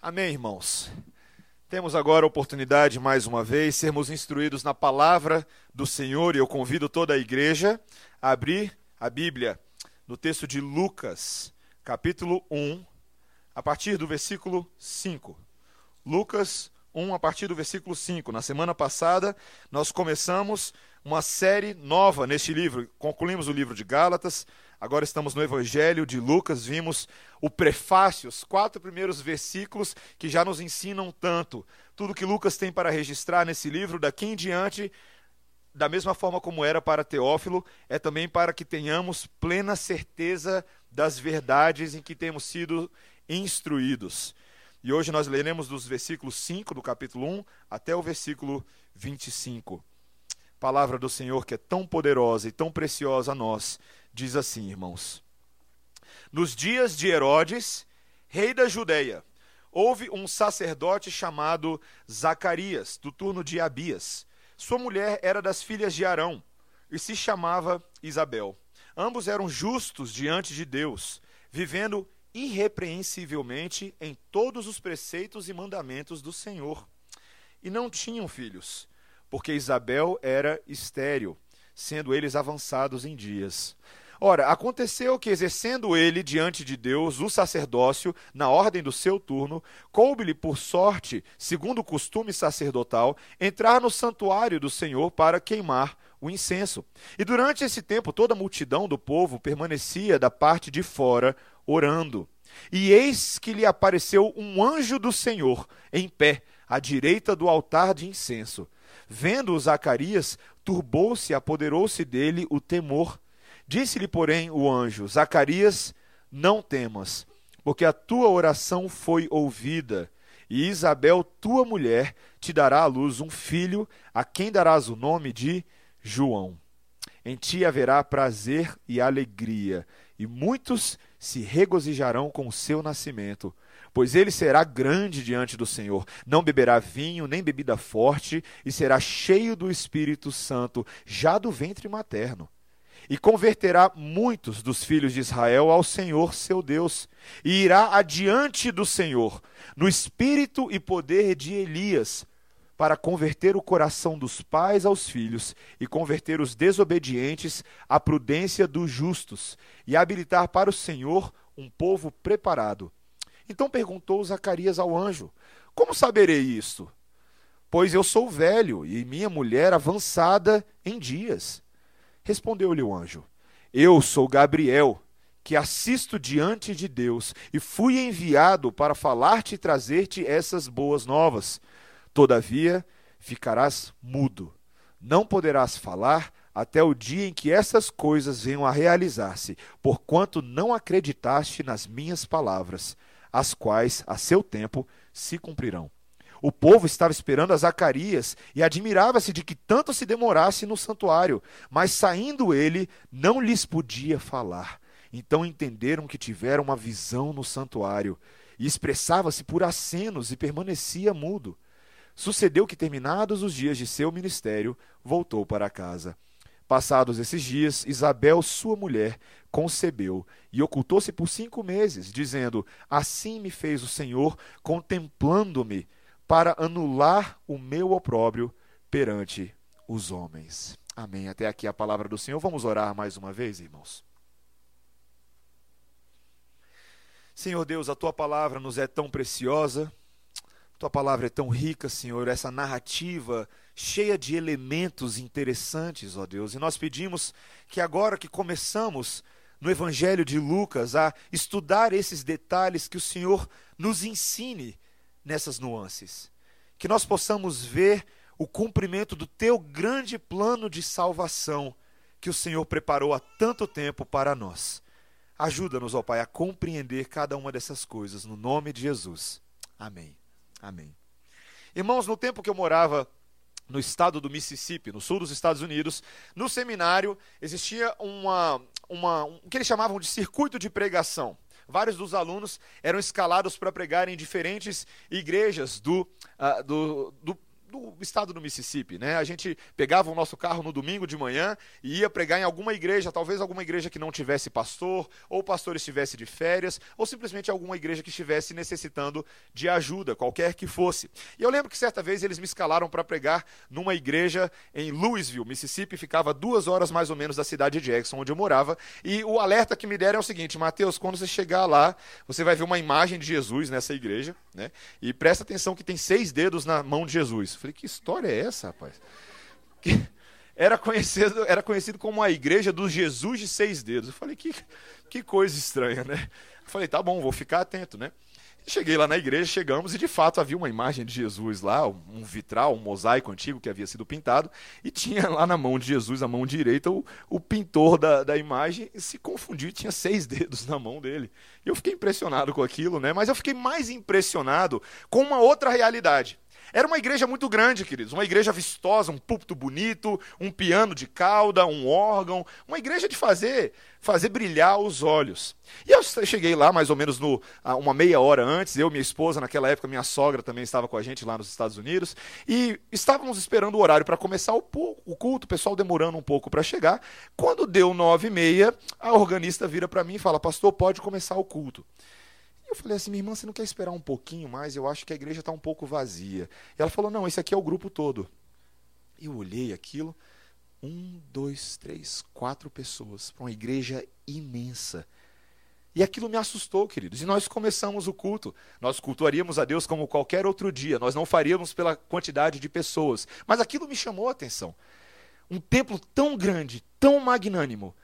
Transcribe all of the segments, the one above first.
Amém, irmãos. Temos agora a oportunidade, mais uma vez, sermos instruídos na palavra do Senhor e eu convido toda a igreja a abrir a Bíblia no texto de Lucas, capítulo 1, a partir do versículo 5. Lucas 1, a partir do versículo 5. Na semana passada, nós começamos uma série nova neste livro. Concluímos o livro de Gálatas, Agora estamos no Evangelho de Lucas, vimos o prefácio, os quatro primeiros versículos que já nos ensinam tanto. Tudo que Lucas tem para registrar nesse livro, daqui em diante, da mesma forma como era para Teófilo, é também para que tenhamos plena certeza das verdades em que temos sido instruídos. E hoje nós leremos dos versículos 5 do capítulo 1 até o versículo 25. Palavra do Senhor que é tão poderosa e tão preciosa a nós diz assim, irmãos: Nos dias de Herodes, rei da Judéia, houve um sacerdote chamado Zacarias, do turno de Abias. Sua mulher era das filhas de Arão e se chamava Isabel. Ambos eram justos diante de Deus, vivendo irrepreensivelmente em todos os preceitos e mandamentos do Senhor. E não tinham filhos, porque Isabel era estéril, sendo eles avançados em dias. Ora, aconteceu que, exercendo ele diante de Deus o sacerdócio, na ordem do seu turno, coube-lhe por sorte, segundo o costume sacerdotal, entrar no santuário do Senhor para queimar o incenso. E durante esse tempo, toda a multidão do povo permanecia da parte de fora, orando. E eis que lhe apareceu um anjo do Senhor, em pé, à direita do altar de incenso. Vendo-o Zacarias, turbou-se e apoderou-se dele o temor. Disse-lhe, porém, o anjo: Zacarias, não temas, porque a tua oração foi ouvida, e Isabel, tua mulher, te dará à luz um filho, a quem darás o nome de João. Em ti haverá prazer e alegria, e muitos se regozijarão com o seu nascimento, pois ele será grande diante do Senhor. Não beberá vinho nem bebida forte, e será cheio do Espírito Santo, já do ventre materno e converterá muitos dos filhos de Israel ao Senhor seu Deus, e irá adiante do Senhor, no espírito e poder de Elias, para converter o coração dos pais aos filhos e converter os desobedientes à prudência dos justos, e habilitar para o Senhor um povo preparado. Então perguntou Zacarias ao anjo: Como saberei isto? Pois eu sou velho e minha mulher avançada em dias. Respondeu-lhe o anjo: Eu sou Gabriel, que assisto diante de Deus, e fui enviado para falar-te e trazer-te essas boas novas. Todavia, ficarás mudo, não poderás falar até o dia em que essas coisas venham a realizar-se, porquanto não acreditaste nas minhas palavras, as quais, a seu tempo, se cumprirão. O povo estava esperando a Zacarias e admirava-se de que tanto se demorasse no santuário, mas saindo ele, não lhes podia falar. Então entenderam que tiveram uma visão no santuário, e expressava-se por acenos e permanecia mudo. Sucedeu que, terminados os dias de seu ministério, voltou para casa. Passados esses dias, Isabel, sua mulher, concebeu e ocultou-se por cinco meses, dizendo: Assim me fez o Senhor, contemplando-me para anular o meu opróbrio perante os homens. Amém. Até aqui a palavra do Senhor. Vamos orar mais uma vez, irmãos. Senhor Deus, a tua palavra nos é tão preciosa, tua palavra é tão rica, Senhor, essa narrativa cheia de elementos interessantes, ó Deus. E nós pedimos que agora que começamos no Evangelho de Lucas a estudar esses detalhes, que o Senhor nos ensine nessas nuances. Que nós possamos ver o cumprimento do teu grande plano de salvação que o Senhor preparou há tanto tempo para nós. Ajuda-nos, ó Pai, a compreender cada uma dessas coisas, no nome de Jesus. Amém. Amém. Irmãos, no tempo que eu morava no estado do Mississippi, no sul dos Estados Unidos, no seminário existia uma, uma, um, que eles chamavam de circuito de pregação vários dos alunos eram escalados para pregar em diferentes igrejas do, uh, do, do do estado do Mississippi, né? A gente pegava o nosso carro no domingo de manhã e ia pregar em alguma igreja, talvez alguma igreja que não tivesse pastor, ou o pastor estivesse de férias, ou simplesmente alguma igreja que estivesse necessitando de ajuda, qualquer que fosse. E eu lembro que certa vez eles me escalaram para pregar numa igreja em Louisville, Mississippi, ficava duas horas mais ou menos da cidade de Jackson, onde eu morava, e o alerta que me deram é o seguinte, Mateus, quando você chegar lá, você vai ver uma imagem de Jesus nessa igreja, né? E presta atenção que tem seis dedos na mão de Jesus. Falei, que história é essa, rapaz? Que era conhecido, era conhecido como a igreja do Jesus de seis dedos. Eu falei, que, que coisa estranha, né? Eu falei, tá bom, vou ficar atento, né? Cheguei lá na igreja, chegamos e de fato havia uma imagem de Jesus lá, um vitral, um mosaico antigo que havia sido pintado, e tinha lá na mão de Jesus, a mão direita, o, o pintor da, da imagem se confundiu, tinha seis dedos na mão dele. E eu fiquei impressionado com aquilo, né? Mas eu fiquei mais impressionado com uma outra realidade. Era uma igreja muito grande, queridos, uma igreja vistosa, um púlpito bonito, um piano de cauda, um órgão, uma igreja de fazer fazer brilhar os olhos. E eu cheguei lá mais ou menos no, uma meia hora antes, eu, minha esposa, naquela época minha sogra também estava com a gente lá nos Estados Unidos, e estávamos esperando o horário para começar o, o, culto, o pessoal demorando um pouco para chegar. Quando deu nove e meia, a organista vira para mim e fala, pastor, pode começar o culto. Eu falei assim, minha irmã, você não quer esperar um pouquinho mais? Eu acho que a igreja está um pouco vazia. E ela falou, não, esse aqui é o grupo todo. Eu olhei aquilo, um, dois, três, quatro pessoas, para uma igreja imensa. E aquilo me assustou, queridos. E nós começamos o culto. Nós cultuaríamos a Deus como qualquer outro dia. Nós não faríamos pela quantidade de pessoas. Mas aquilo me chamou a atenção. Um templo tão grande, tão magnânimo,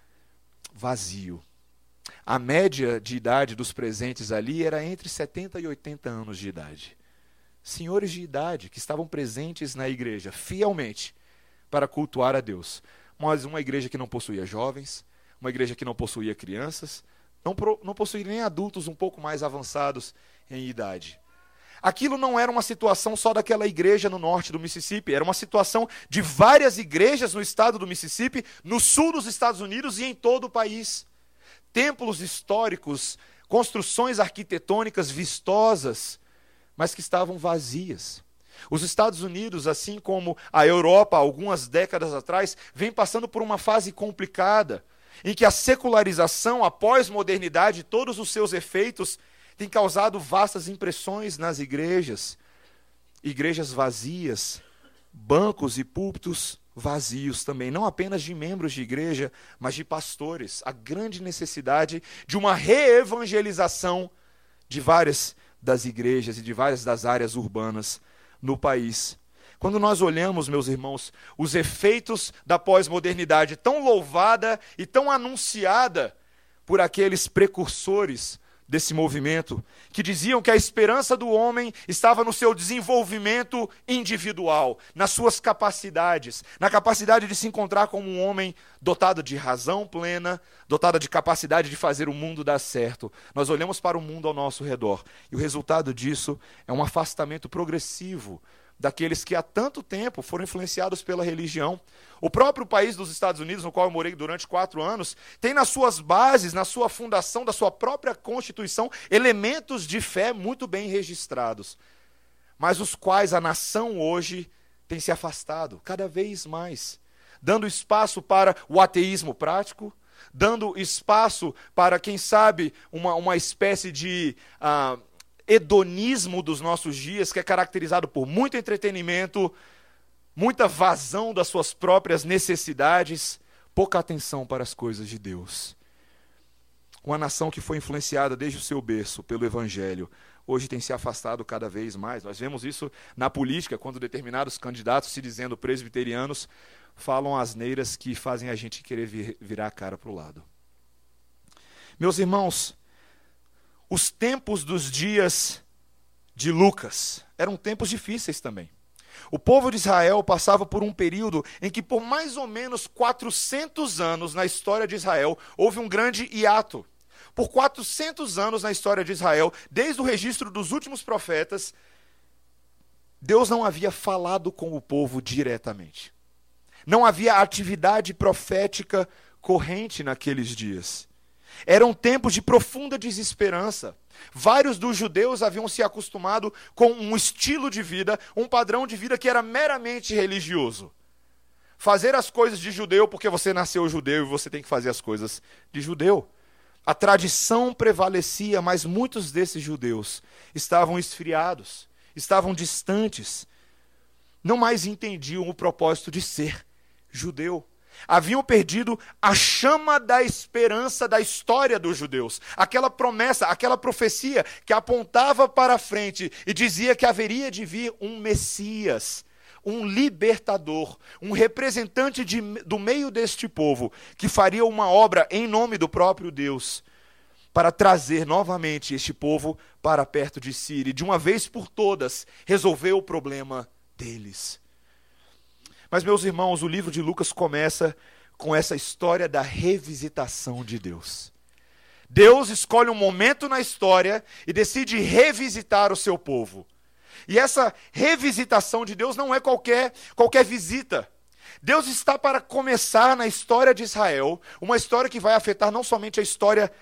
vazio. A média de idade dos presentes ali era entre 70 e 80 anos de idade. Senhores de idade que estavam presentes na igreja fielmente para cultuar a Deus. Mas uma igreja que não possuía jovens, uma igreja que não possuía crianças, não, não possuía nem adultos um pouco mais avançados em idade. Aquilo não era uma situação só daquela igreja no norte do Mississippi, era uma situação de várias igrejas no estado do Mississippi, no sul dos Estados Unidos e em todo o país templos históricos, construções arquitetônicas vistosas, mas que estavam vazias. Os Estados Unidos, assim como a Europa, algumas décadas atrás, vem passando por uma fase complicada, em que a secularização, a pós-modernidade, todos os seus efeitos, tem causado vastas impressões nas igrejas. Igrejas vazias, bancos e púlpitos vazios também, não apenas de membros de igreja, mas de pastores. A grande necessidade de uma reevangelização de várias das igrejas e de várias das áreas urbanas no país. Quando nós olhamos, meus irmãos, os efeitos da pós-modernidade tão louvada e tão anunciada por aqueles precursores desse movimento, que diziam que a esperança do homem estava no seu desenvolvimento individual, nas suas capacidades, na capacidade de se encontrar como um homem dotado de razão plena, dotado de capacidade de fazer o mundo dar certo. Nós olhamos para o mundo ao nosso redor e o resultado disso é um afastamento progressivo daqueles que há tanto tempo foram influenciados pela religião. O próprio país dos Estados Unidos, no qual eu morei durante quatro anos, tem nas suas bases, na sua fundação da sua própria Constituição, elementos de fé muito bem registrados, mas os quais a nação hoje tem se afastado cada vez mais, dando espaço para o ateísmo prático, dando espaço para, quem sabe, uma, uma espécie de. Uh, hedonismo dos nossos dias, que é caracterizado por muito entretenimento, muita vazão das suas próprias necessidades, pouca atenção para as coisas de Deus. Uma nação que foi influenciada desde o seu berço pelo Evangelho, hoje tem se afastado cada vez mais. Nós vemos isso na política, quando determinados candidatos, se dizendo presbiterianos, falam asneiras que fazem a gente querer vir, virar a cara para o lado. Meus irmãos, os tempos dos dias de Lucas eram tempos difíceis também. O povo de Israel passava por um período em que, por mais ou menos 400 anos na história de Israel, houve um grande hiato. Por 400 anos na história de Israel, desde o registro dos últimos profetas, Deus não havia falado com o povo diretamente. Não havia atividade profética corrente naqueles dias. Eram tempos de profunda desesperança. Vários dos judeus haviam se acostumado com um estilo de vida, um padrão de vida que era meramente religioso. Fazer as coisas de judeu porque você nasceu judeu e você tem que fazer as coisas de judeu. A tradição prevalecia, mas muitos desses judeus estavam esfriados, estavam distantes, não mais entendiam o propósito de ser judeu. Haviam perdido a chama da esperança da história dos judeus, aquela promessa, aquela profecia que apontava para frente e dizia que haveria de vir um Messias, um libertador, um representante de, do meio deste povo, que faria uma obra em nome do próprio Deus, para trazer novamente este povo para perto de si e, de uma vez por todas, resolver o problema deles. Mas, meus irmãos, o livro de Lucas começa com essa história da revisitação de Deus. Deus escolhe um momento na história e decide revisitar o seu povo. E essa revisitação de Deus não é qualquer, qualquer visita. Deus está para começar na história de Israel, uma história que vai afetar não somente a história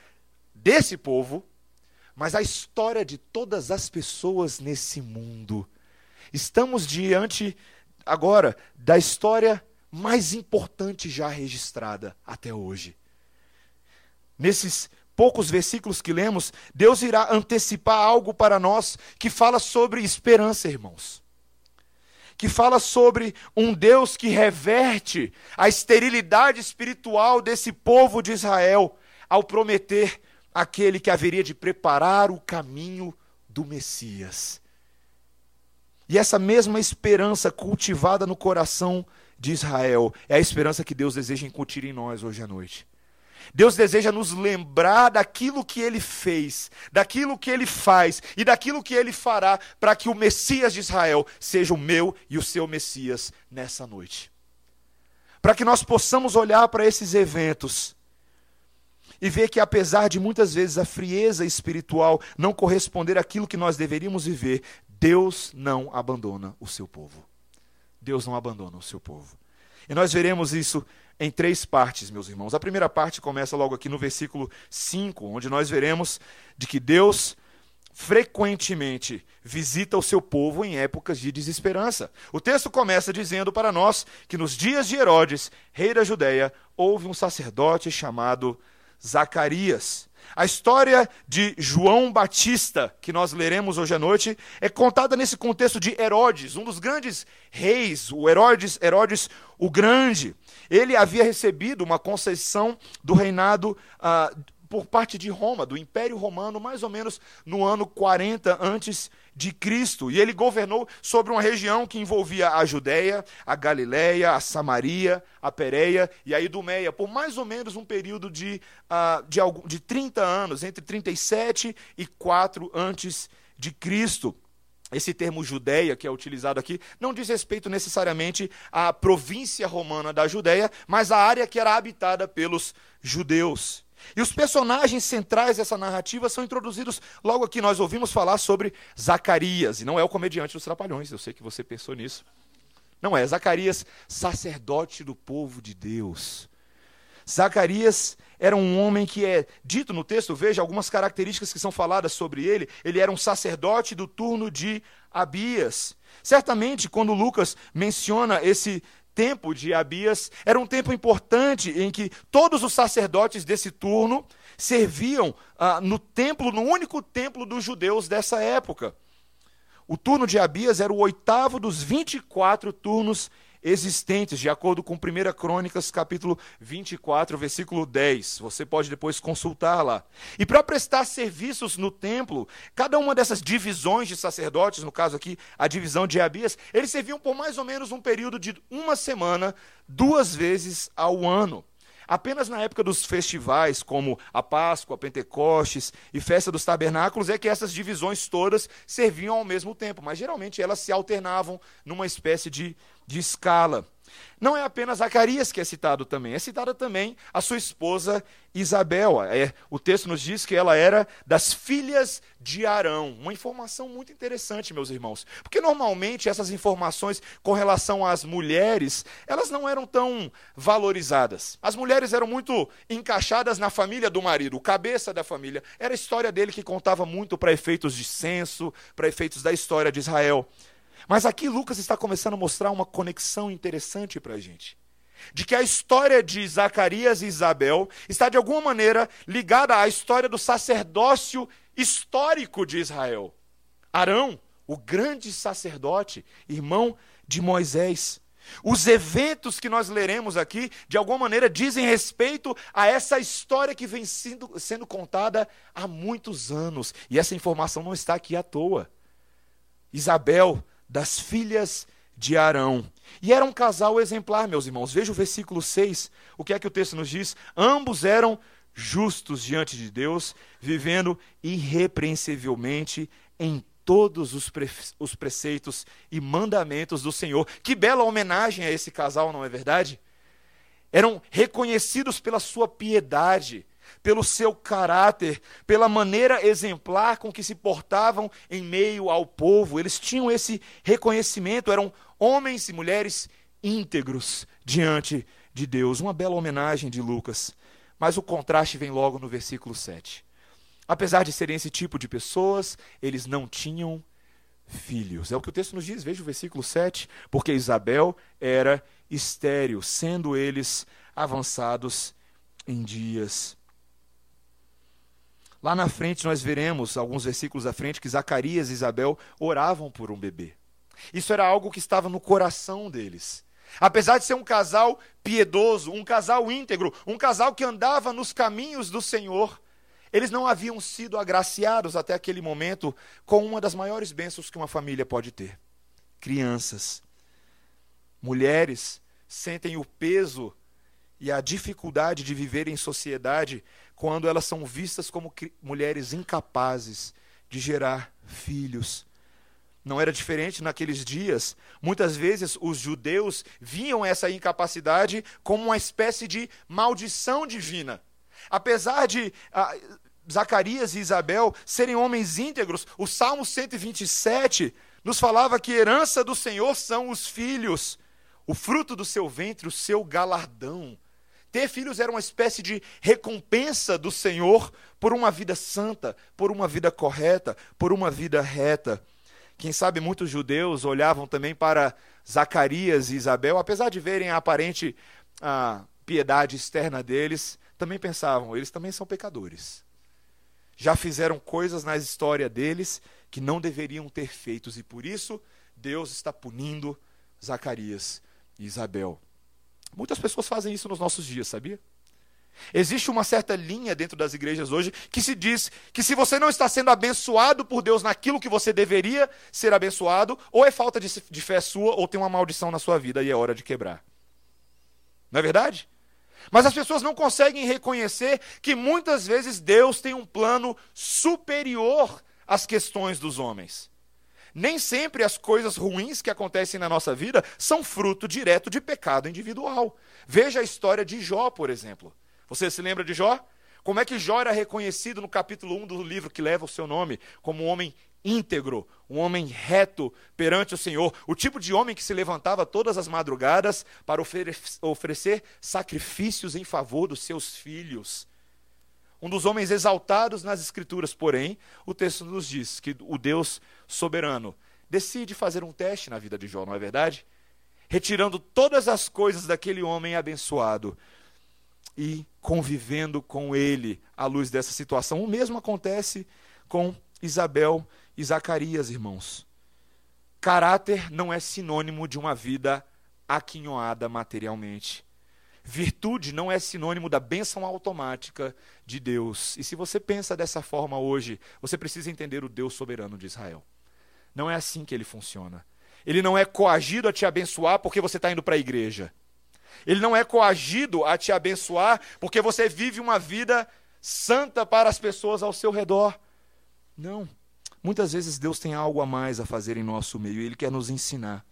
desse povo, mas a história de todas as pessoas nesse mundo. Estamos diante agora da história mais importante já registrada até hoje. Nesses poucos versículos que lemos, Deus irá antecipar algo para nós que fala sobre esperança, irmãos. Que fala sobre um Deus que reverte a esterilidade espiritual desse povo de Israel ao prometer aquele que haveria de preparar o caminho do Messias. E essa mesma esperança cultivada no coração de Israel é a esperança que Deus deseja incutir em nós hoje à noite. Deus deseja nos lembrar daquilo que ele fez, daquilo que ele faz e daquilo que ele fará para que o Messias de Israel seja o meu e o seu Messias nessa noite. Para que nós possamos olhar para esses eventos e ver que, apesar de muitas vezes a frieza espiritual não corresponder àquilo que nós deveríamos viver, Deus não abandona o seu povo. Deus não abandona o seu povo. E nós veremos isso em três partes, meus irmãos. A primeira parte começa logo aqui no versículo 5, onde nós veremos de que Deus frequentemente visita o seu povo em épocas de desesperança. O texto começa dizendo para nós que nos dias de Herodes, rei da Judéia, houve um sacerdote chamado Zacarias. A história de João Batista, que nós leremos hoje à noite, é contada nesse contexto de Herodes, um dos grandes reis, o Herodes, Herodes o Grande. Ele havia recebido uma concessão do reinado uh, por parte de Roma, do Império Romano, mais ou menos no ano 40 antes de Cristo. E ele governou sobre uma região que envolvia a Judéia, a Galiléia, a Samaria, a Pérea e a Idumeia, por mais ou menos um período de, uh, de, algum, de 30 anos, entre 37 e 4 antes de Cristo. Esse termo Judéia, que é utilizado aqui, não diz respeito necessariamente à província romana da Judéia, mas à área que era habitada pelos judeus. E os personagens centrais dessa narrativa são introduzidos logo aqui. Nós ouvimos falar sobre Zacarias, e não é o comediante dos Trapalhões, eu sei que você pensou nisso. Não é, Zacarias, sacerdote do povo de Deus. Zacarias era um homem que é dito no texto, veja algumas características que são faladas sobre ele. Ele era um sacerdote do turno de Abias. Certamente, quando Lucas menciona esse tempo de Abias era um tempo importante em que todos os sacerdotes desse turno serviam ah, no templo, no único templo dos judeus dessa época. O turno de Abias era o oitavo dos 24 turnos existentes, de acordo com 1 Crônicas, capítulo 24, versículo 10. Você pode depois consultar lá. E para prestar serviços no templo, cada uma dessas divisões de sacerdotes, no caso aqui, a divisão de Abias, eles serviam por mais ou menos um período de uma semana, duas vezes ao ano. Apenas na época dos festivais, como a Páscoa, Pentecostes e Festa dos Tabernáculos, é que essas divisões todas serviam ao mesmo tempo, mas geralmente elas se alternavam numa espécie de, de escala. Não é apenas Zacarias que é citado também, é citada também a sua esposa Isabel. É, o texto nos diz que ela era das filhas de Arão. Uma informação muito interessante, meus irmãos. Porque normalmente essas informações com relação às mulheres, elas não eram tão valorizadas. As mulheres eram muito encaixadas na família do marido, o cabeça da família. Era a história dele que contava muito para efeitos de censo, para efeitos da história de Israel. Mas aqui Lucas está começando a mostrar uma conexão interessante para a gente. De que a história de Zacarias e Isabel está de alguma maneira ligada à história do sacerdócio histórico de Israel. Arão, o grande sacerdote, irmão de Moisés. Os eventos que nós leremos aqui, de alguma maneira, dizem respeito a essa história que vem sendo, sendo contada há muitos anos. E essa informação não está aqui à toa. Isabel das filhas de Arão. E era um casal exemplar, meus irmãos. Veja o versículo 6. O que é que o texto nos diz? Ambos eram justos diante de Deus, vivendo irrepreensivelmente em todos os, pre os preceitos e mandamentos do Senhor. Que bela homenagem a esse casal, não é verdade? Eram reconhecidos pela sua piedade, pelo seu caráter, pela maneira exemplar com que se portavam em meio ao povo. Eles tinham esse reconhecimento, eram homens e mulheres íntegros diante de Deus. Uma bela homenagem de Lucas. Mas o contraste vem logo no versículo 7. Apesar de serem esse tipo de pessoas, eles não tinham filhos. É o que o texto nos diz, veja o versículo 7. Porque Isabel era estéril, sendo eles avançados em dias. Lá na frente nós veremos, alguns versículos à frente, que Zacarias e Isabel oravam por um bebê. Isso era algo que estava no coração deles. Apesar de ser um casal piedoso, um casal íntegro, um casal que andava nos caminhos do Senhor, eles não haviam sido agraciados até aquele momento com uma das maiores bênçãos que uma família pode ter: crianças. Mulheres sentem o peso e a dificuldade de viver em sociedade quando elas são vistas como mulheres incapazes de gerar filhos. Não era diferente naqueles dias. Muitas vezes os judeus viam essa incapacidade como uma espécie de maldição divina. Apesar de ah, Zacarias e Isabel serem homens íntegros, o Salmo 127 nos falava que herança do Senhor são os filhos, o fruto do seu ventre, o seu galardão. Ter filhos era uma espécie de recompensa do Senhor por uma vida santa, por uma vida correta, por uma vida reta. Quem sabe muitos judeus olhavam também para Zacarias e Isabel, apesar de verem a aparente a piedade externa deles, também pensavam, eles também são pecadores. Já fizeram coisas na história deles que não deveriam ter feitos e por isso Deus está punindo Zacarias e Isabel. Muitas pessoas fazem isso nos nossos dias, sabia? Existe uma certa linha dentro das igrejas hoje que se diz que se você não está sendo abençoado por Deus naquilo que você deveria ser abençoado, ou é falta de, fé sua, ou tem uma maldição na sua vida e é hora de quebrar. Não é verdade? Mas as pessoas não conseguem reconhecer que muitas vezes Deus tem um plano superior às questões dos homens. Nem sempre as coisas ruins que acontecem na nossa vida são fruto direto de pecado individual. Veja a história de Jó, por exemplo. Você se lembra de Jó? Como é que Jó era reconhecido no capítulo 1 do livro que leva o seu nome como um homem íntegro, um homem reto perante o Senhor, o tipo de homem que se levantava todas as madrugadas para oferecer sacrifícios em favor dos seus filhos um dos homens exaltados nas Escrituras, porém, o texto nos diz que o Deus soberano decide fazer um teste na vida de Jó, não é verdade? Retirando todas as coisas daquele homem abençoado e convivendo com ele à luz dessa situação. O mesmo acontece com Isabel e Zacarias, irmãos. Caráter não é sinônimo de uma vida aquinhoada materialmente. Virtude não é sinônimo da bênção automática de Deus. E se você pensa dessa forma hoje, você precisa entender o Deus soberano de Israel. Não é assim que ele funciona. Ele não é coagido a te abençoar porque você está indo para a igreja. Ele não é coagido a te abençoar porque você vive uma vida santa para as pessoas ao seu redor. Não. Muitas vezes Deus tem algo a mais a fazer em nosso meio e Ele quer nos ensinar.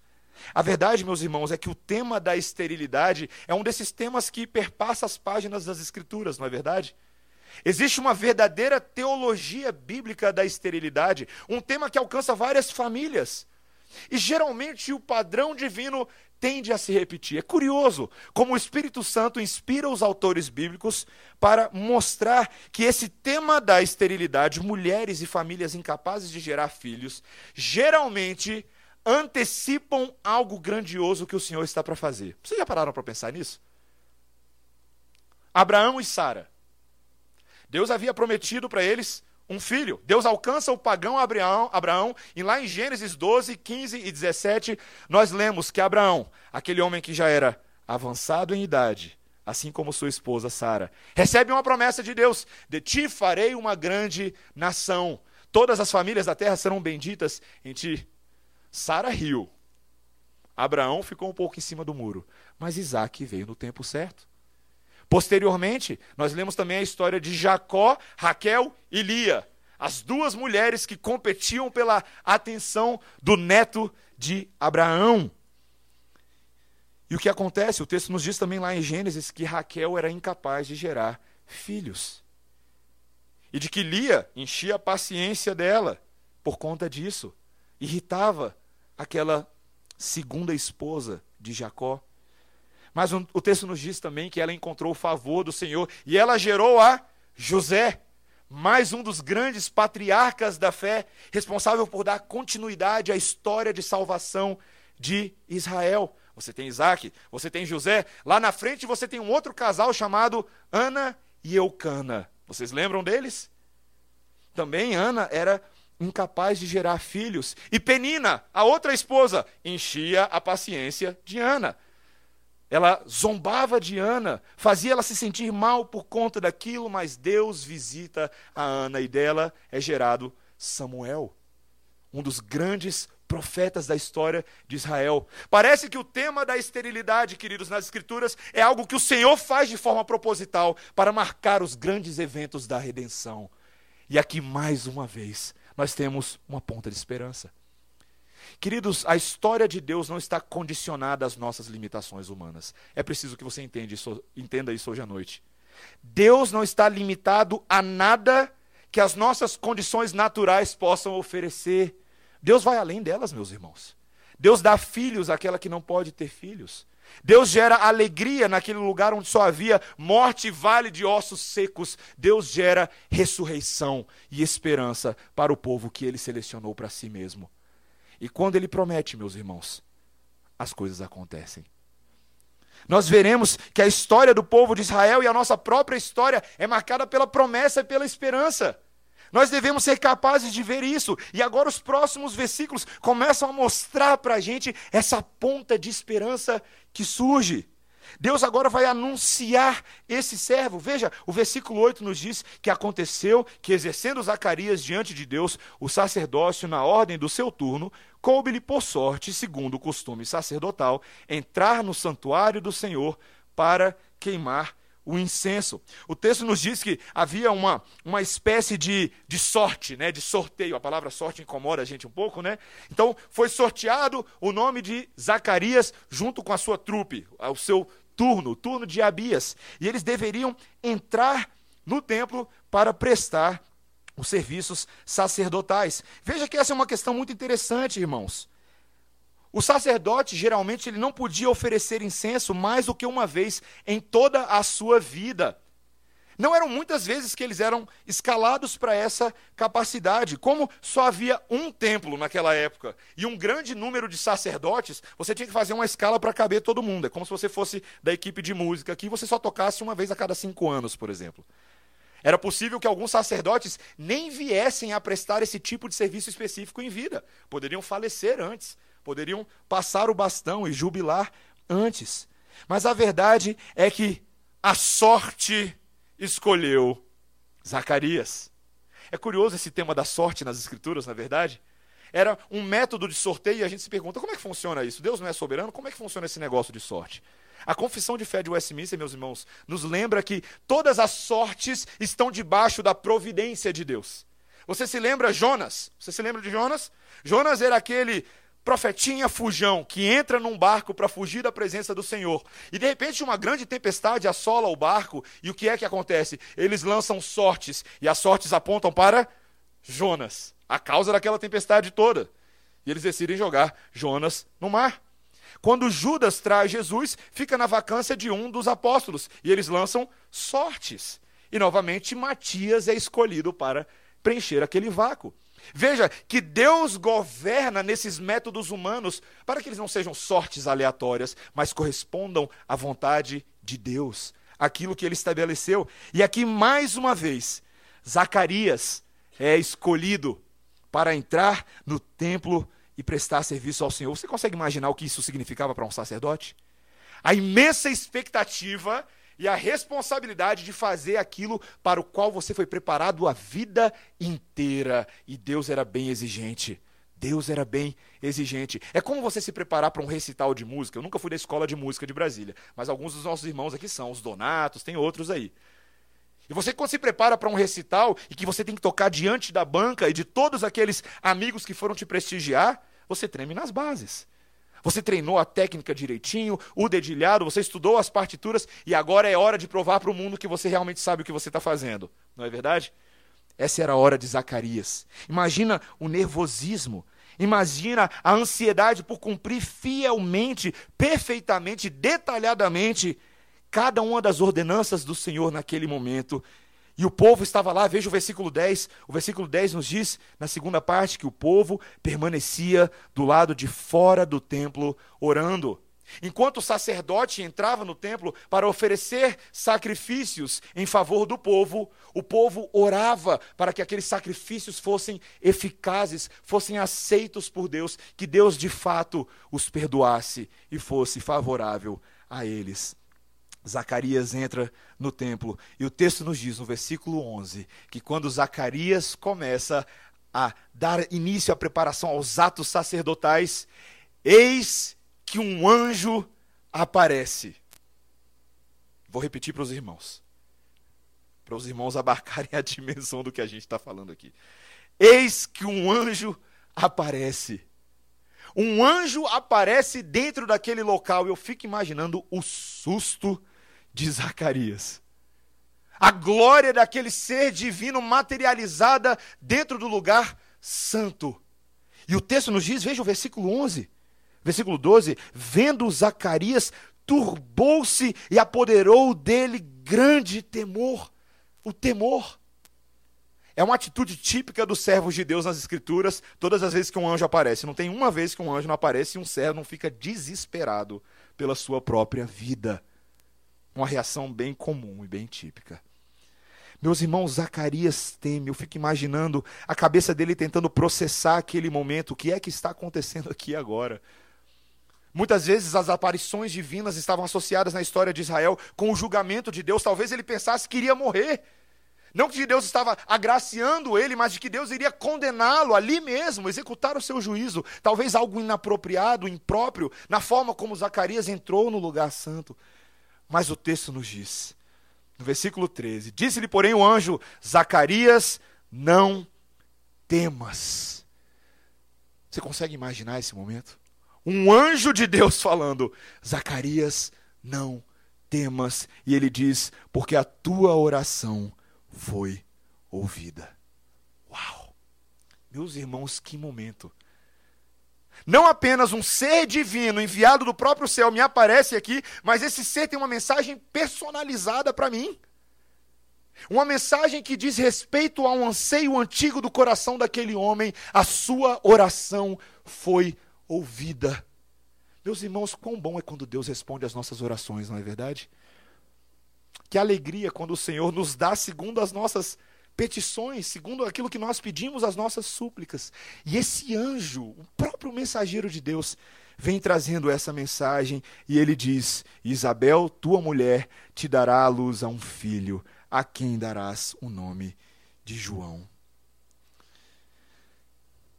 A verdade, meus irmãos, é que o tema da esterilidade é um desses temas que perpassa as páginas das Escrituras, não é verdade? Existe uma verdadeira teologia bíblica da esterilidade, um tema que alcança várias famílias. E geralmente o padrão divino tende a se repetir. É curioso como o Espírito Santo inspira os autores bíblicos para mostrar que esse tema da esterilidade, mulheres e famílias incapazes de gerar filhos, geralmente antecipam algo grandioso que o Senhor está para fazer. Vocês já pararam para pensar nisso? Abraão e Sara. Deus havia prometido para eles um filho. Deus alcança o pagão Abraão, Abraão, e lá em Gênesis 12, 15 e 17, nós lemos que Abraão, aquele homem que já era avançado em idade, assim como sua esposa Sara, recebe uma promessa de Deus: De ti farei uma grande nação. Todas as famílias da terra serão benditas em ti. Sara riu. Abraão ficou um pouco em cima do muro, mas Isaac veio no tempo certo. Posteriormente, nós lemos também a história de Jacó, Raquel e Lia, as duas mulheres que competiam pela atenção do neto de Abraão. E o que acontece? O texto nos diz também lá em Gênesis que Raquel era incapaz de gerar filhos. E de que Lia enchia a paciência dela por conta disso. Irritava aquela segunda esposa de Jacó. Mas o texto nos diz também que ela encontrou o favor do Senhor e ela gerou a José, mais um dos grandes patriarcas da fé, responsável por dar continuidade à história de salvação de Israel. Você tem Isaac, você tem José, lá na frente você tem um outro casal chamado Ana e Eucana. Vocês lembram deles? Também Ana era incapaz de gerar filhos. E Penina, a outra esposa, enchia a paciência de Ana. Ela zombava de Ana, fazia ela se sentir mal por conta daquilo, mas Deus visita a Ana e dela é gerado Samuel, um dos grandes profetas da história de Israel. Parece que o tema da esterilidade, queridos, nas Escrituras, é algo que o Senhor faz de forma proposital para marcar os grandes eventos da redenção. E aqui, mais uma vez, nós temos uma ponta de esperança. Queridos, a história de Deus não está condicionada às nossas limitações humanas. É preciso que você entenda isso, entenda isso hoje à noite. Deus não está limitado a nada que as nossas condições naturais possam oferecer. Deus vai além delas, meus irmãos. Deus dá filhos àquela que não pode ter filhos. Deus gera alegria naquele lugar onde só havia morte e vale de ossos secos. Deus gera ressurreição e esperança para o povo que ele selecionou para si mesmo. E quando ele promete, meus irmãos, as coisas acontecem. Nós veremos que a história do povo de Israel e a nossa própria história é marcada pela promessa e pela esperança. Nós devemos ser capazes de ver isso. E agora os próximos versículos começam a mostrar para a gente essa ponta de esperança que surge. Deus agora vai anunciar esse servo. Veja, o versículo 8 nos diz que aconteceu que, exercendo Zacarias diante de Deus o sacerdócio na ordem do seu turno, coube-lhe por sorte, segundo o costume sacerdotal, entrar no santuário do Senhor para queimar o incenso. O texto nos diz que havia uma, uma espécie de, de sorte, né, de sorteio. A palavra sorte incomoda a gente um pouco, né? Então foi sorteado o nome de Zacarias junto com a sua trupe, o seu turno, o turno de Abias. E eles deveriam entrar no templo para prestar os serviços sacerdotais. Veja que essa é uma questão muito interessante, irmãos. O sacerdote, geralmente, ele não podia oferecer incenso mais do que uma vez em toda a sua vida. Não eram muitas vezes que eles eram escalados para essa capacidade. Como só havia um templo naquela época e um grande número de sacerdotes, você tinha que fazer uma escala para caber todo mundo. É como se você fosse da equipe de música aqui e você só tocasse uma vez a cada cinco anos, por exemplo. Era possível que alguns sacerdotes nem viessem a prestar esse tipo de serviço específico em vida. Poderiam falecer antes poderiam passar o bastão e jubilar antes. Mas a verdade é que a sorte escolheu Zacarias. É curioso esse tema da sorte nas Escrituras, na verdade. Era um método de sorteio e a gente se pergunta como é que funciona isso? Deus não é soberano? Como é que funciona esse negócio de sorte? A confissão de fé de Westminster, meus irmãos, nos lembra que todas as sortes estão debaixo da providência de Deus. Você se lembra Jonas? Você se lembra de Jonas? Jonas era aquele profetinha fujão que entra num barco para fugir da presença do Senhor. E de repente uma grande tempestade assola o barco, e o que é que acontece? Eles lançam sortes, e as sortes apontam para Jonas, a causa daquela tempestade toda. E eles decidem jogar Jonas no mar. Quando Judas traz Jesus, fica na vacância de um dos apóstolos, e eles lançam sortes. E novamente Matias é escolhido para preencher aquele vácuo. Veja que Deus governa nesses métodos humanos para que eles não sejam sortes aleatórias, mas correspondam à vontade de Deus, aquilo que ele estabeleceu. E aqui, mais uma vez, Zacarias é escolhido para entrar no templo e prestar serviço ao Senhor. Você consegue imaginar o que isso significava para um sacerdote? A imensa expectativa e a responsabilidade de fazer aquilo para o qual você foi preparado a vida inteira. E Deus era bem exigente. Deus era bem exigente. É como você se preparar para um recital de música. Eu nunca fui da escola de música de Brasília, mas alguns dos nossos irmãos aqui são, os Donatos, tem outros aí. E você, quando se prepara para um recital e que você tem que tocar diante da banca e de todos aqueles amigos que foram te prestigiar, você treme nas bases. Você treinou a técnica direitinho, o dedilhado, você estudou as partituras e agora é hora de provar para o mundo que você realmente sabe o que você está fazendo. Não é verdade? Essa era a hora de Zacarias. Imagina o nervosismo. Imagina a ansiedade por cumprir fielmente, perfeitamente, detalhadamente cada uma das ordenanças do Senhor naquele momento. E o povo estava lá, veja o versículo 10. O versículo 10 nos diz, na segunda parte, que o povo permanecia do lado de fora do templo orando. Enquanto o sacerdote entrava no templo para oferecer sacrifícios em favor do povo, o povo orava para que aqueles sacrifícios fossem eficazes, fossem aceitos por Deus, que Deus de fato os perdoasse e fosse favorável a eles. Zacarias entra no templo e o texto nos diz no versículo 11 que quando Zacarias começa a dar início à preparação aos atos sacerdotais, eis que um anjo aparece. Vou repetir para os irmãos, para os irmãos abarcarem a dimensão do que a gente está falando aqui. Eis que um anjo aparece. Um anjo aparece dentro daquele local. Eu fico imaginando o susto de Zacarias. A glória daquele ser divino materializada dentro do lugar santo. E o texto nos diz, veja o versículo 11, versículo 12: Vendo Zacarias, turbou-se e apoderou dele grande temor. O temor. É uma atitude típica dos servos de Deus nas Escrituras, todas as vezes que um anjo aparece. Não tem uma vez que um anjo não aparece e um servo não fica desesperado pela sua própria vida. Uma reação bem comum e bem típica. Meus irmãos, Zacarias teme, eu fico imaginando a cabeça dele tentando processar aquele momento, o que é que está acontecendo aqui agora. Muitas vezes as aparições divinas estavam associadas na história de Israel com o julgamento de Deus. Talvez ele pensasse que iria morrer. Não que Deus estava agraciando ele, mas de que Deus iria condená-lo ali mesmo, executar o seu juízo. Talvez algo inapropriado, impróprio, na forma como Zacarias entrou no lugar santo. Mas o texto nos diz, no versículo 13: Disse-lhe, porém, o anjo: Zacarias, não temas. Você consegue imaginar esse momento? Um anjo de Deus falando: Zacarias, não temas. E ele diz: Porque a tua oração foi ouvida. Uau! Meus irmãos, que momento! Não apenas um ser divino enviado do próprio céu me aparece aqui, mas esse ser tem uma mensagem personalizada para mim. Uma mensagem que diz respeito a um anseio antigo do coração daquele homem. A sua oração foi ouvida. Meus irmãos, quão bom é quando Deus responde às nossas orações, não é verdade? Que alegria quando o Senhor nos dá segundo as nossas petições, segundo aquilo que nós pedimos, as nossas súplicas. E esse anjo, o próprio mensageiro de Deus, vem trazendo essa mensagem e ele diz: Isabel, tua mulher, te dará à luz a um filho, a quem darás o nome de João.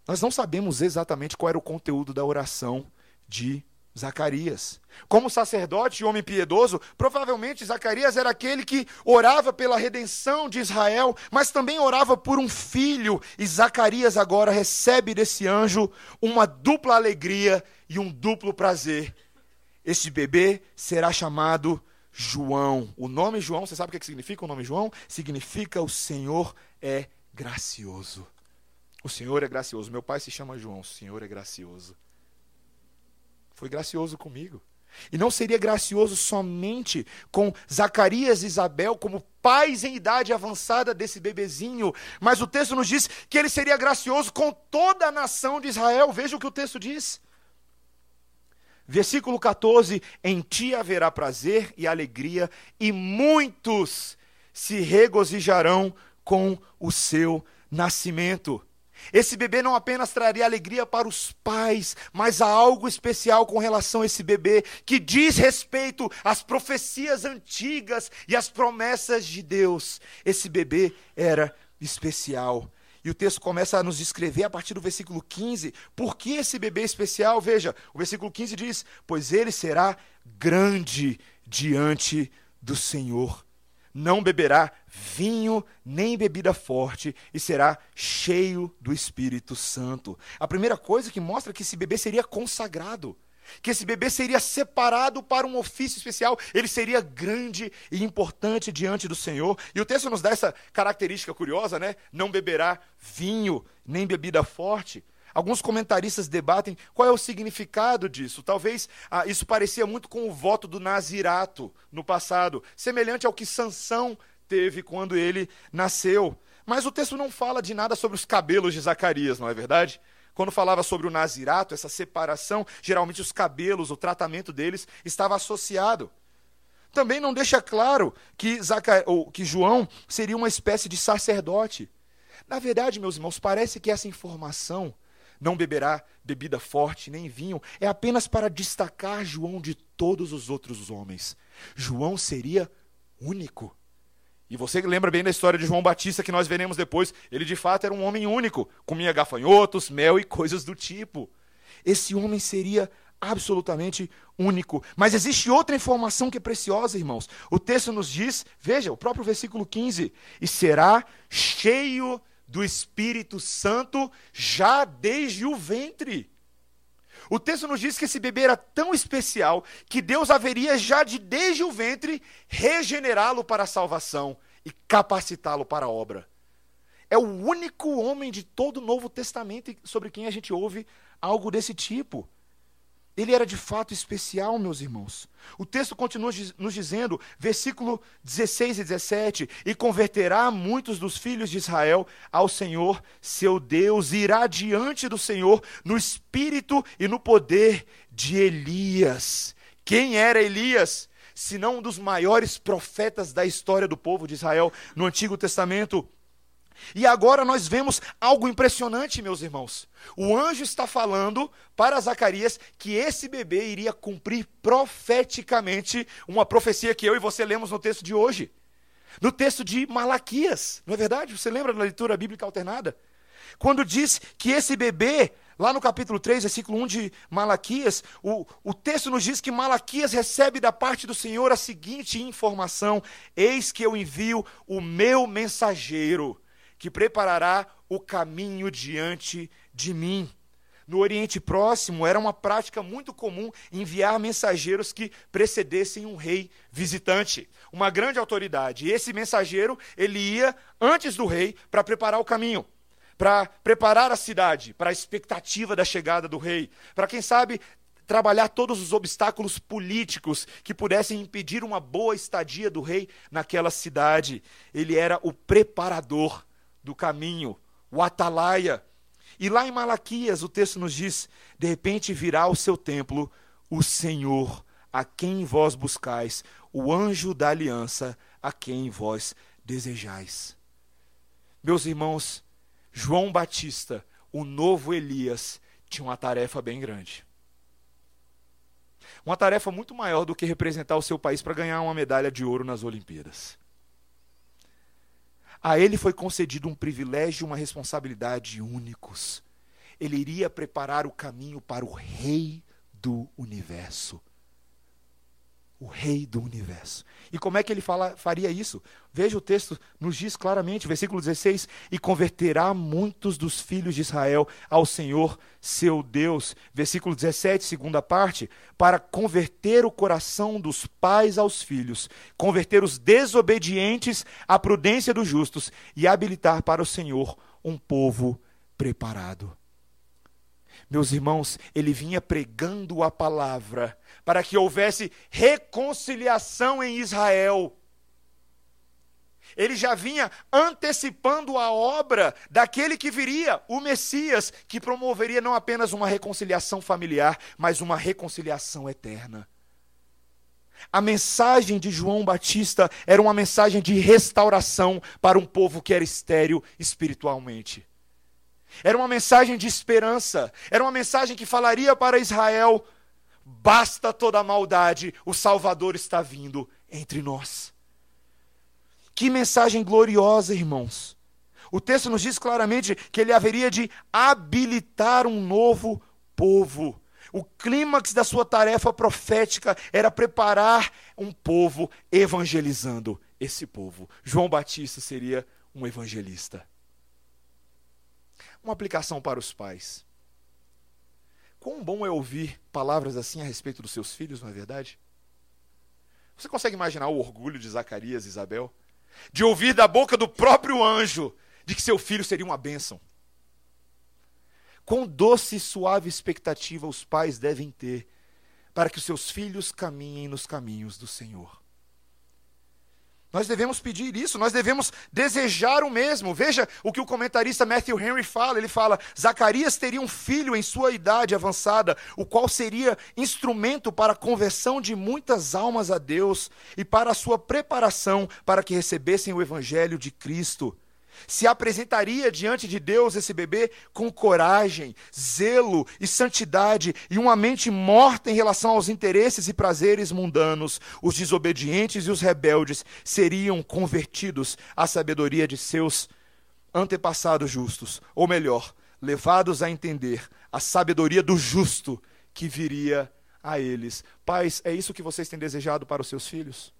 Nós não sabemos exatamente qual era o conteúdo da oração de Zacarias. Como sacerdote e homem piedoso, provavelmente Zacarias era aquele que orava pela redenção de Israel, mas também orava por um filho, e Zacarias agora recebe desse anjo uma dupla alegria e um duplo prazer. Este bebê será chamado João. O nome João, você sabe o que significa o nome João? Significa o Senhor é gracioso. O Senhor é gracioso. Meu pai se chama João, o Senhor é gracioso. Foi gracioso comigo. E não seria gracioso somente com Zacarias e Isabel como pais em idade avançada desse bebezinho, mas o texto nos diz que ele seria gracioso com toda a nação de Israel. Veja o que o texto diz. Versículo 14: Em ti haverá prazer e alegria, e muitos se regozijarão com o seu nascimento. Esse bebê não apenas traria alegria para os pais, mas há algo especial com relação a esse bebê que diz respeito às profecias antigas e às promessas de Deus. Esse bebê era especial. E o texto começa a nos descrever a partir do versículo 15 por que esse bebê especial. Veja, o versículo 15 diz: Pois ele será grande diante do Senhor não beberá vinho nem bebida forte e será cheio do Espírito Santo. A primeira coisa que mostra que esse bebê seria consagrado, que esse bebê seria separado para um ofício especial, ele seria grande e importante diante do Senhor. E o texto nos dá essa característica curiosa, né? Não beberá vinho nem bebida forte. Alguns comentaristas debatem qual é o significado disso. Talvez ah, isso parecia muito com o voto do Nazirato no passado, semelhante ao que Sansão teve quando ele nasceu. Mas o texto não fala de nada sobre os cabelos de Zacarias, não é verdade? Quando falava sobre o Nazirato, essa separação, geralmente os cabelos, o tratamento deles estava associado. Também não deixa claro que, Zaca... que João seria uma espécie de sacerdote. Na verdade, meus irmãos, parece que essa informação não beberá bebida forte nem vinho, é apenas para destacar João de todos os outros homens. João seria único. E você lembra bem da história de João Batista que nós veremos depois. Ele de fato era um homem único, comia gafanhotos, mel e coisas do tipo. Esse homem seria absolutamente único. Mas existe outra informação que é preciosa, irmãos. O texto nos diz, veja, o próprio versículo 15: e será cheio do Espírito Santo já desde o ventre. O texto nos diz que esse bebê era tão especial que Deus haveria já de desde o ventre regenerá-lo para a salvação e capacitá-lo para a obra. É o único homem de todo o Novo Testamento sobre quem a gente ouve algo desse tipo. Ele era de fato especial, meus irmãos. O texto continua nos dizendo, versículo 16 e 17: E converterá muitos dos filhos de Israel ao Senhor, seu Deus, e irá diante do Senhor no espírito e no poder de Elias. Quem era Elias? Senão um dos maiores profetas da história do povo de Israel no Antigo Testamento. E agora nós vemos algo impressionante, meus irmãos. O anjo está falando para Zacarias que esse bebê iria cumprir profeticamente uma profecia que eu e você lemos no texto de hoje. No texto de Malaquias, não é verdade? Você lembra da leitura bíblica alternada? Quando diz que esse bebê, lá no capítulo 3, versículo 1 de Malaquias, o, o texto nos diz que Malaquias recebe da parte do Senhor a seguinte informação: Eis que eu envio o meu mensageiro que preparará o caminho diante de mim. No Oriente Próximo era uma prática muito comum enviar mensageiros que precedessem um rei visitante, uma grande autoridade. E esse mensageiro, ele ia antes do rei para preparar o caminho, para preparar a cidade para a expectativa da chegada do rei, para quem sabe trabalhar todos os obstáculos políticos que pudessem impedir uma boa estadia do rei naquela cidade. Ele era o preparador do caminho, o atalaia. E lá em Malaquias o texto nos diz: de repente virá ao seu templo o Senhor, a quem vós buscais, o anjo da aliança, a quem vós desejais. Meus irmãos, João Batista, o novo Elias, tinha uma tarefa bem grande. Uma tarefa muito maior do que representar o seu país para ganhar uma medalha de ouro nas Olimpíadas. A ele foi concedido um privilégio e uma responsabilidade únicos. Ele iria preparar o caminho para o Rei do universo o rei do universo. E como é que ele fala, faria isso? Veja o texto, nos diz claramente, versículo 16: E converterá muitos dos filhos de Israel ao Senhor seu Deus. Versículo 17, segunda parte: Para converter o coração dos pais aos filhos, converter os desobedientes à prudência dos justos e habilitar para o Senhor um povo preparado. Meus irmãos, ele vinha pregando a palavra para que houvesse reconciliação em Israel. Ele já vinha antecipando a obra daquele que viria, o Messias, que promoveria não apenas uma reconciliação familiar, mas uma reconciliação eterna. A mensagem de João Batista era uma mensagem de restauração para um povo que era estéril espiritualmente. Era uma mensagem de esperança, era uma mensagem que falaria para Israel: basta toda maldade, o Salvador está vindo entre nós. Que mensagem gloriosa, irmãos. O texto nos diz claramente que ele haveria de habilitar um novo povo. O clímax da sua tarefa profética era preparar um povo evangelizando esse povo. João Batista seria um evangelista. Uma aplicação para os pais. Quão bom é ouvir palavras assim a respeito dos seus filhos, não é verdade? Você consegue imaginar o orgulho de Zacarias e Isabel? De ouvir da boca do próprio anjo de que seu filho seria uma bênção. Quão doce e suave expectativa os pais devem ter para que os seus filhos caminhem nos caminhos do Senhor. Nós devemos pedir isso, nós devemos desejar o mesmo. Veja o que o comentarista Matthew Henry fala: ele fala, Zacarias teria um filho em sua idade avançada, o qual seria instrumento para a conversão de muitas almas a Deus e para a sua preparação para que recebessem o evangelho de Cristo se apresentaria diante de Deus esse bebê com coragem, zelo e santidade e uma mente morta em relação aos interesses e prazeres mundanos, os desobedientes e os rebeldes seriam convertidos à sabedoria de seus antepassados justos, ou melhor, levados a entender a sabedoria do justo que viria a eles. Pais, é isso que vocês têm desejado para os seus filhos?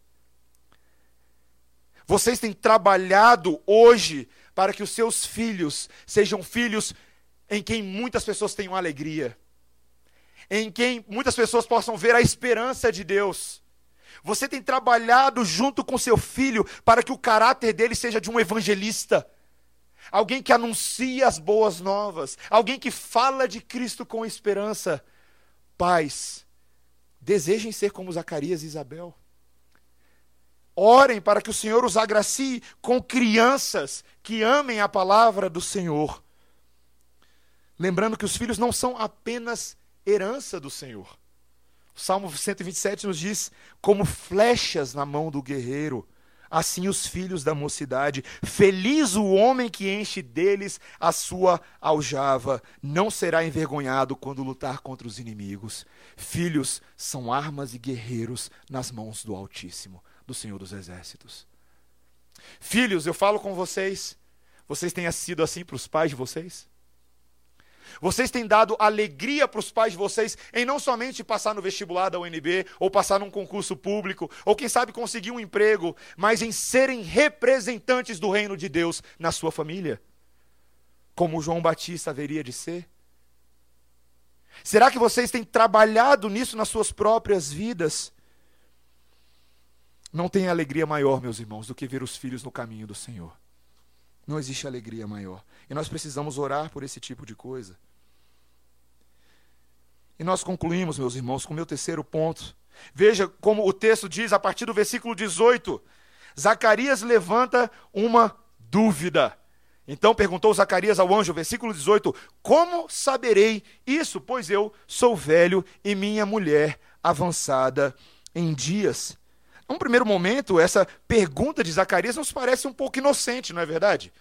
Vocês têm trabalhado hoje para que os seus filhos sejam filhos em quem muitas pessoas tenham alegria, em quem muitas pessoas possam ver a esperança de Deus. Você tem trabalhado junto com seu filho para que o caráter dele seja de um evangelista, alguém que anuncia as boas novas, alguém que fala de Cristo com esperança. Pais, desejem ser como Zacarias e Isabel. Orem para que o Senhor os agracie com crianças que amem a palavra do Senhor. Lembrando que os filhos não são apenas herança do Senhor. O Salmo 127 nos diz: como flechas na mão do guerreiro, assim os filhos da mocidade. Feliz o homem que enche deles a sua aljava, não será envergonhado quando lutar contra os inimigos. Filhos são armas e guerreiros nas mãos do Altíssimo do Senhor dos Exércitos. Filhos, eu falo com vocês, vocês têm sido assim para os pais de vocês? Vocês têm dado alegria para os pais de vocês em não somente passar no vestibular da UNB, ou passar num concurso público, ou quem sabe conseguir um emprego, mas em serem representantes do reino de Deus na sua família? Como João Batista haveria de ser? Será que vocês têm trabalhado nisso nas suas próprias vidas? Não tem alegria maior, meus irmãos, do que ver os filhos no caminho do Senhor. Não existe alegria maior. E nós precisamos orar por esse tipo de coisa. E nós concluímos, meus irmãos, com o meu terceiro ponto. Veja como o texto diz a partir do versículo 18. Zacarias levanta uma dúvida. Então perguntou Zacarias ao anjo, versículo 18: Como saberei isso? Pois eu sou velho e minha mulher avançada em dias. Num primeiro momento, essa pergunta de Zacarias nos parece um pouco inocente, não é verdade?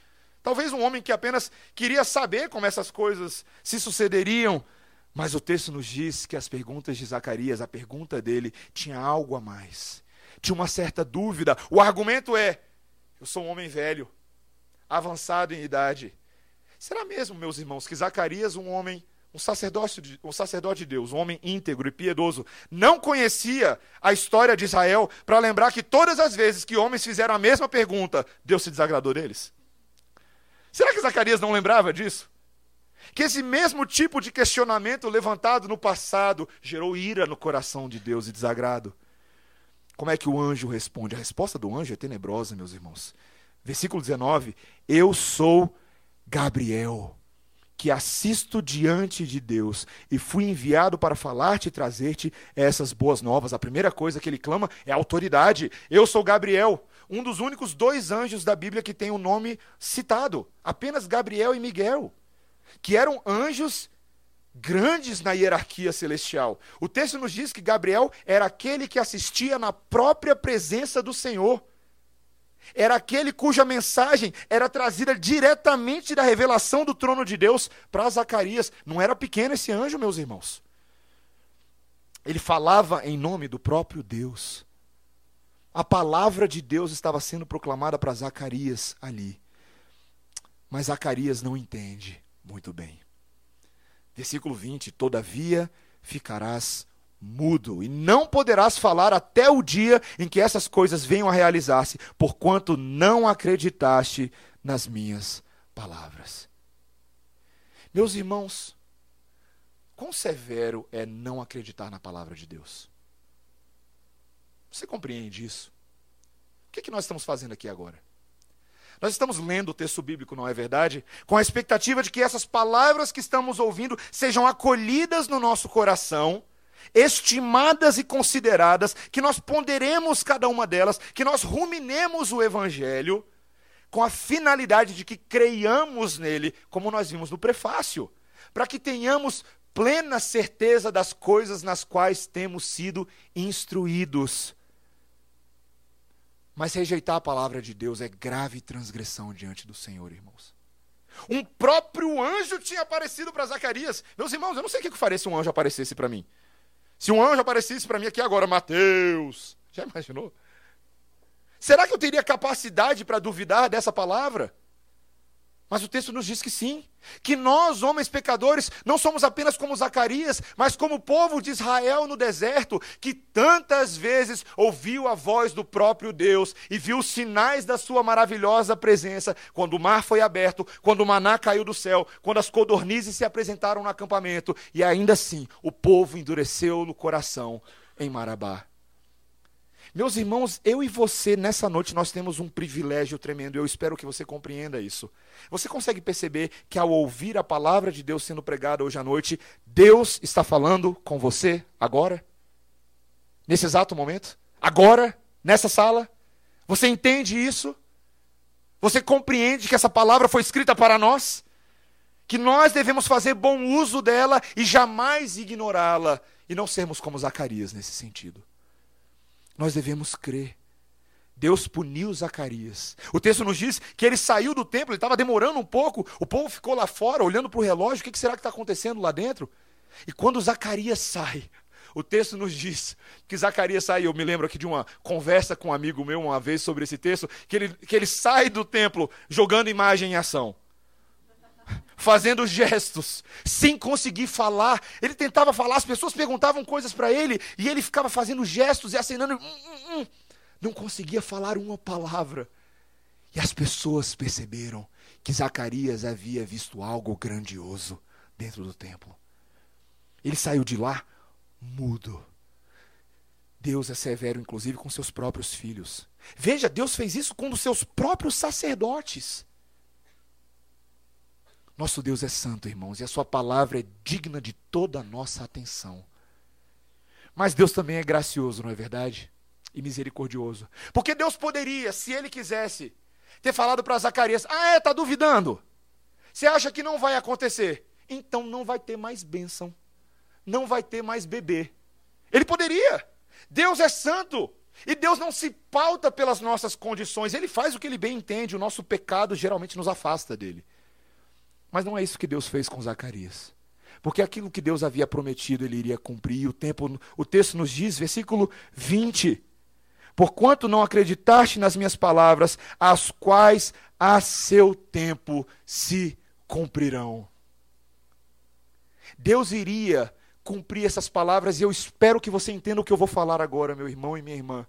Talvez um homem que apenas queria saber como essas coisas se sucederiam. Mas o texto nos diz que as perguntas de Zacarias, a pergunta dele, tinha algo a mais. Tinha uma certa dúvida. O argumento é: eu sou um homem velho, avançado em idade. Será mesmo, meus irmãos, que Zacarias, um homem um sacerdote, de, um sacerdote de Deus, um homem íntegro e piedoso, não conhecia a história de Israel para lembrar que todas as vezes que homens fizeram a mesma pergunta, Deus se desagradou deles? Será que Zacarias não lembrava disso? Que esse mesmo tipo de questionamento levantado no passado gerou ira no coração de Deus e desagrado. Como é que o anjo responde? A resposta do anjo é tenebrosa, meus irmãos. Versículo 19: Eu sou Gabriel que assisto diante de Deus e fui enviado para falar-te e trazer-te essas boas novas. A primeira coisa que ele clama é autoridade. Eu sou Gabriel, um dos únicos dois anjos da Bíblia que tem o nome citado. Apenas Gabriel e Miguel, que eram anjos grandes na hierarquia celestial. O texto nos diz que Gabriel era aquele que assistia na própria presença do Senhor era aquele cuja mensagem era trazida diretamente da revelação do trono de Deus para Zacarias. Não era pequeno esse anjo, meus irmãos. Ele falava em nome do próprio Deus. A palavra de Deus estava sendo proclamada para Zacarias ali. Mas Zacarias não entende muito bem. Versículo 20: Todavia ficarás mudo, e não poderás falar até o dia em que essas coisas venham a realizar-se, porquanto não acreditaste nas minhas palavras. Meus irmãos, quão severo é não acreditar na palavra de Deus? Você compreende isso? O que, é que nós estamos fazendo aqui agora? Nós estamos lendo o texto bíblico, não é verdade? Com a expectativa de que essas palavras que estamos ouvindo sejam acolhidas no nosso coração estimadas e consideradas, que nós ponderemos cada uma delas, que nós ruminemos o Evangelho, com a finalidade de que creiamos nele, como nós vimos no prefácio, para que tenhamos plena certeza das coisas nas quais temos sido instruídos. Mas rejeitar a palavra de Deus é grave transgressão diante do Senhor, irmãos. Um próprio anjo tinha aparecido para Zacarias. Meus irmãos, eu não sei o que eu faria se um anjo aparecesse para mim. Se um anjo aparecesse para mim aqui agora, Mateus, já imaginou? Será que eu teria capacidade para duvidar dessa palavra? Mas o texto nos diz que sim, que nós, homens pecadores, não somos apenas como Zacarias, mas como o povo de Israel no deserto, que tantas vezes ouviu a voz do próprio Deus e viu os sinais da sua maravilhosa presença, quando o mar foi aberto, quando o maná caiu do céu, quando as codornizes se apresentaram no acampamento, e ainda assim o povo endureceu no coração em Marabá. Meus irmãos, eu e você, nessa noite, nós temos um privilégio tremendo. Eu espero que você compreenda isso. Você consegue perceber que ao ouvir a palavra de Deus sendo pregada hoje à noite, Deus está falando com você agora? Nesse exato momento? Agora? Nessa sala? Você entende isso? Você compreende que essa palavra foi escrita para nós? Que nós devemos fazer bom uso dela e jamais ignorá-la e não sermos como Zacarias nesse sentido. Nós devemos crer. Deus puniu Zacarias. O texto nos diz que ele saiu do templo, ele estava demorando um pouco, o povo ficou lá fora olhando para o relógio, o que será que está acontecendo lá dentro? E quando Zacarias sai, o texto nos diz que Zacarias sai, eu me lembro aqui de uma conversa com um amigo meu uma vez sobre esse texto, que ele, que ele sai do templo jogando imagem em ação fazendo gestos, sem conseguir falar. Ele tentava falar, as pessoas perguntavam coisas para ele e ele ficava fazendo gestos e acenando. Hum, hum, hum. Não conseguia falar uma palavra. E as pessoas perceberam que Zacarias havia visto algo grandioso dentro do templo. Ele saiu de lá mudo. Deus é severo, inclusive, com seus próprios filhos. Veja, Deus fez isso com os seus próprios sacerdotes. Nosso Deus é santo, irmãos, e a Sua palavra é digna de toda a nossa atenção. Mas Deus também é gracioso, não é verdade? E misericordioso. Porque Deus poderia, se Ele quisesse, ter falado para Zacarias: Ah, é, está duvidando? Você acha que não vai acontecer? Então não vai ter mais bênção. Não vai ter mais bebê. Ele poderia. Deus é santo. E Deus não se pauta pelas nossas condições. Ele faz o que ele bem entende. O nosso pecado geralmente nos afasta dele. Mas não é isso que Deus fez com Zacarias. Porque aquilo que Deus havia prometido, ele iria cumprir. O, tempo, o texto nos diz, versículo 20: Porquanto não acreditaste nas minhas palavras, as quais a seu tempo se cumprirão. Deus iria cumprir essas palavras e eu espero que você entenda o que eu vou falar agora, meu irmão e minha irmã.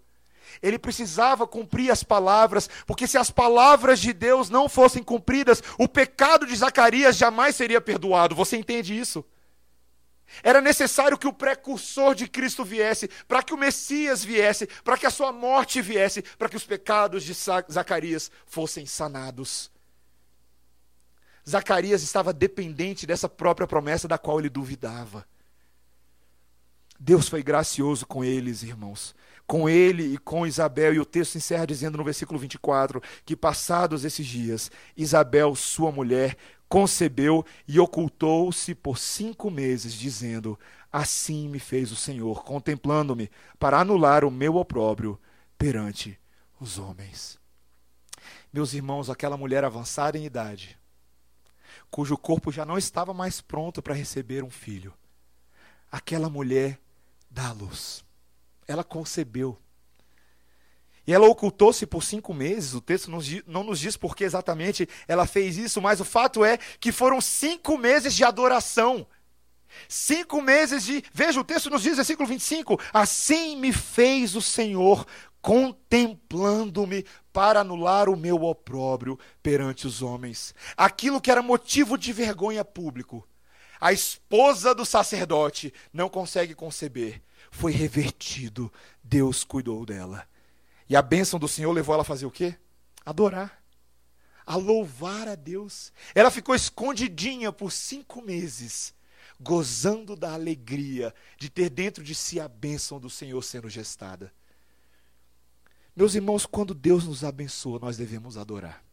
Ele precisava cumprir as palavras, porque se as palavras de Deus não fossem cumpridas, o pecado de Zacarias jamais seria perdoado. Você entende isso? Era necessário que o precursor de Cristo viesse, para que o Messias viesse, para que a sua morte viesse, para que os pecados de Zacarias fossem sanados. Zacarias estava dependente dessa própria promessa da qual ele duvidava. Deus foi gracioso com eles, irmãos. Com ele e com Isabel. E o texto encerra dizendo no versículo 24: que passados esses dias, Isabel, sua mulher, concebeu e ocultou-se por cinco meses, dizendo: Assim me fez o Senhor, contemplando-me, para anular o meu opróbrio perante os homens. Meus irmãos, aquela mulher avançada em idade, cujo corpo já não estava mais pronto para receber um filho, aquela mulher dá luz. Ela concebeu. E ela ocultou-se por cinco meses. O texto não nos diz por que exatamente ela fez isso, mas o fato é que foram cinco meses de adoração. Cinco meses de. Veja, o texto nos diz, versículo 25: Assim me fez o Senhor, contemplando-me para anular o meu opróbrio perante os homens. Aquilo que era motivo de vergonha público, a esposa do sacerdote não consegue conceber. Foi revertido. Deus cuidou dela. E a bênção do Senhor levou ela a fazer o quê? Adorar. A louvar a Deus. Ela ficou escondidinha por cinco meses, gozando da alegria de ter dentro de si a bênção do Senhor sendo gestada. Meus irmãos, quando Deus nos abençoa, nós devemos adorar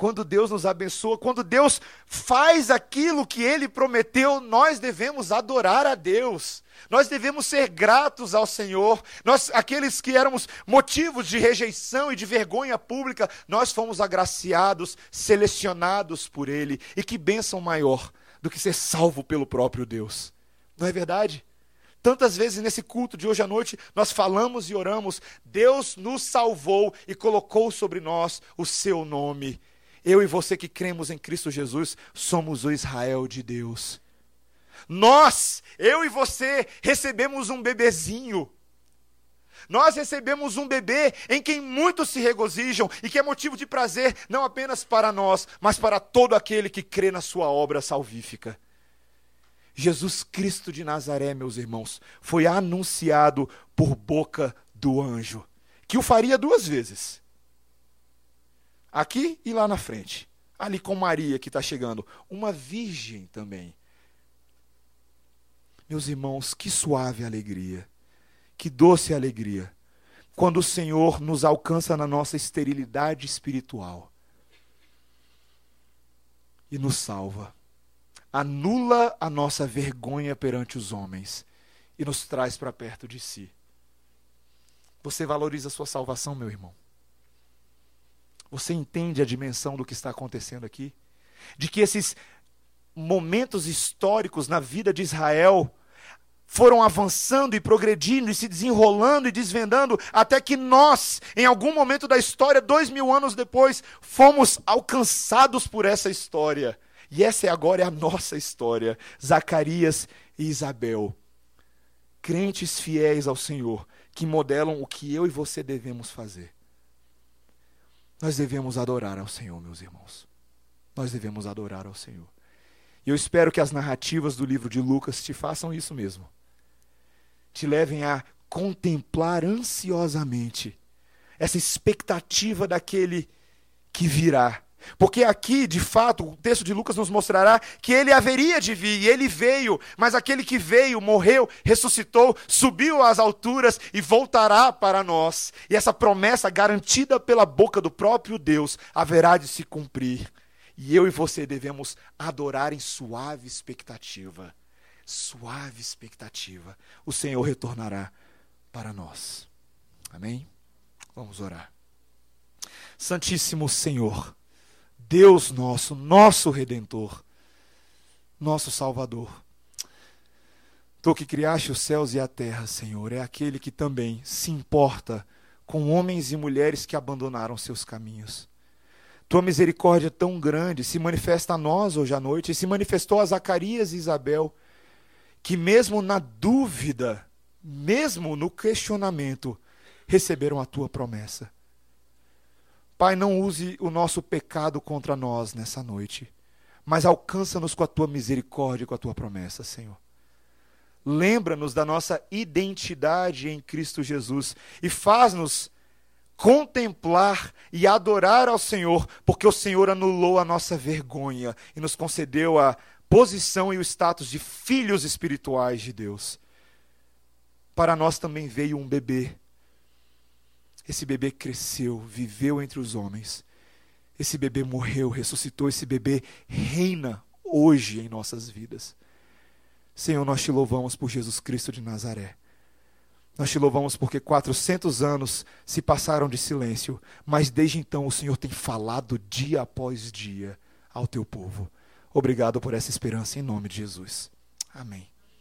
quando Deus nos abençoa, quando Deus faz aquilo que Ele prometeu, nós devemos adorar a Deus. Nós devemos ser gratos ao Senhor. Nós, aqueles que éramos motivos de rejeição e de vergonha pública, nós fomos agraciados, selecionados por Ele. E que bênção maior do que ser salvo pelo próprio Deus. Não é verdade? Tantas vezes nesse culto de hoje à noite nós falamos e oramos, Deus nos salvou e colocou sobre nós o seu nome. Eu e você que cremos em Cristo Jesus, somos o Israel de Deus. Nós, eu e você, recebemos um bebezinho. Nós recebemos um bebê em quem muitos se regozijam e que é motivo de prazer não apenas para nós, mas para todo aquele que crê na sua obra salvífica. Jesus Cristo de Nazaré, meus irmãos, foi anunciado por boca do anjo, que o faria duas vezes. Aqui e lá na frente. Ali com Maria que está chegando. Uma virgem também. Meus irmãos, que suave alegria. Que doce alegria. Quando o Senhor nos alcança na nossa esterilidade espiritual. E nos salva. Anula a nossa vergonha perante os homens. E nos traz para perto de si. Você valoriza a sua salvação, meu irmão? Você entende a dimensão do que está acontecendo aqui? De que esses momentos históricos na vida de Israel foram avançando e progredindo e se desenrolando e desvendando até que nós, em algum momento da história, dois mil anos depois, fomos alcançados por essa história. E essa é agora é a nossa história. Zacarias e Isabel, crentes fiéis ao Senhor, que modelam o que eu e você devemos fazer. Nós devemos adorar ao Senhor, meus irmãos. Nós devemos adorar ao Senhor. E eu espero que as narrativas do livro de Lucas te façam isso mesmo. Te levem a contemplar ansiosamente essa expectativa daquele que virá porque aqui, de fato, o texto de Lucas nos mostrará que ele haveria de vir, e ele veio, mas aquele que veio, morreu, ressuscitou, subiu às alturas e voltará para nós. E essa promessa, garantida pela boca do próprio Deus, haverá de se cumprir. E eu e você devemos adorar em suave expectativa. Suave expectativa. O Senhor retornará para nós. Amém? Vamos orar. Santíssimo Senhor Deus nosso, nosso redentor, nosso Salvador. Tu que criaste os céus e a terra, Senhor, é aquele que também se importa com homens e mulheres que abandonaram seus caminhos. Tua misericórdia tão grande se manifesta a nós hoje à noite e se manifestou a Zacarias e Isabel, que mesmo na dúvida, mesmo no questionamento, receberam a tua promessa. Pai, não use o nosso pecado contra nós nessa noite, mas alcança-nos com a tua misericórdia e com a tua promessa, Senhor. Lembra-nos da nossa identidade em Cristo Jesus e faz-nos contemplar e adorar ao Senhor, porque o Senhor anulou a nossa vergonha e nos concedeu a posição e o status de filhos espirituais de Deus. Para nós também veio um bebê. Esse bebê cresceu, viveu entre os homens. Esse bebê morreu, ressuscitou. Esse bebê reina hoje em nossas vidas. Senhor, nós te louvamos por Jesus Cristo de Nazaré. Nós te louvamos porque 400 anos se passaram de silêncio, mas desde então o Senhor tem falado dia após dia ao teu povo. Obrigado por essa esperança em nome de Jesus. Amém.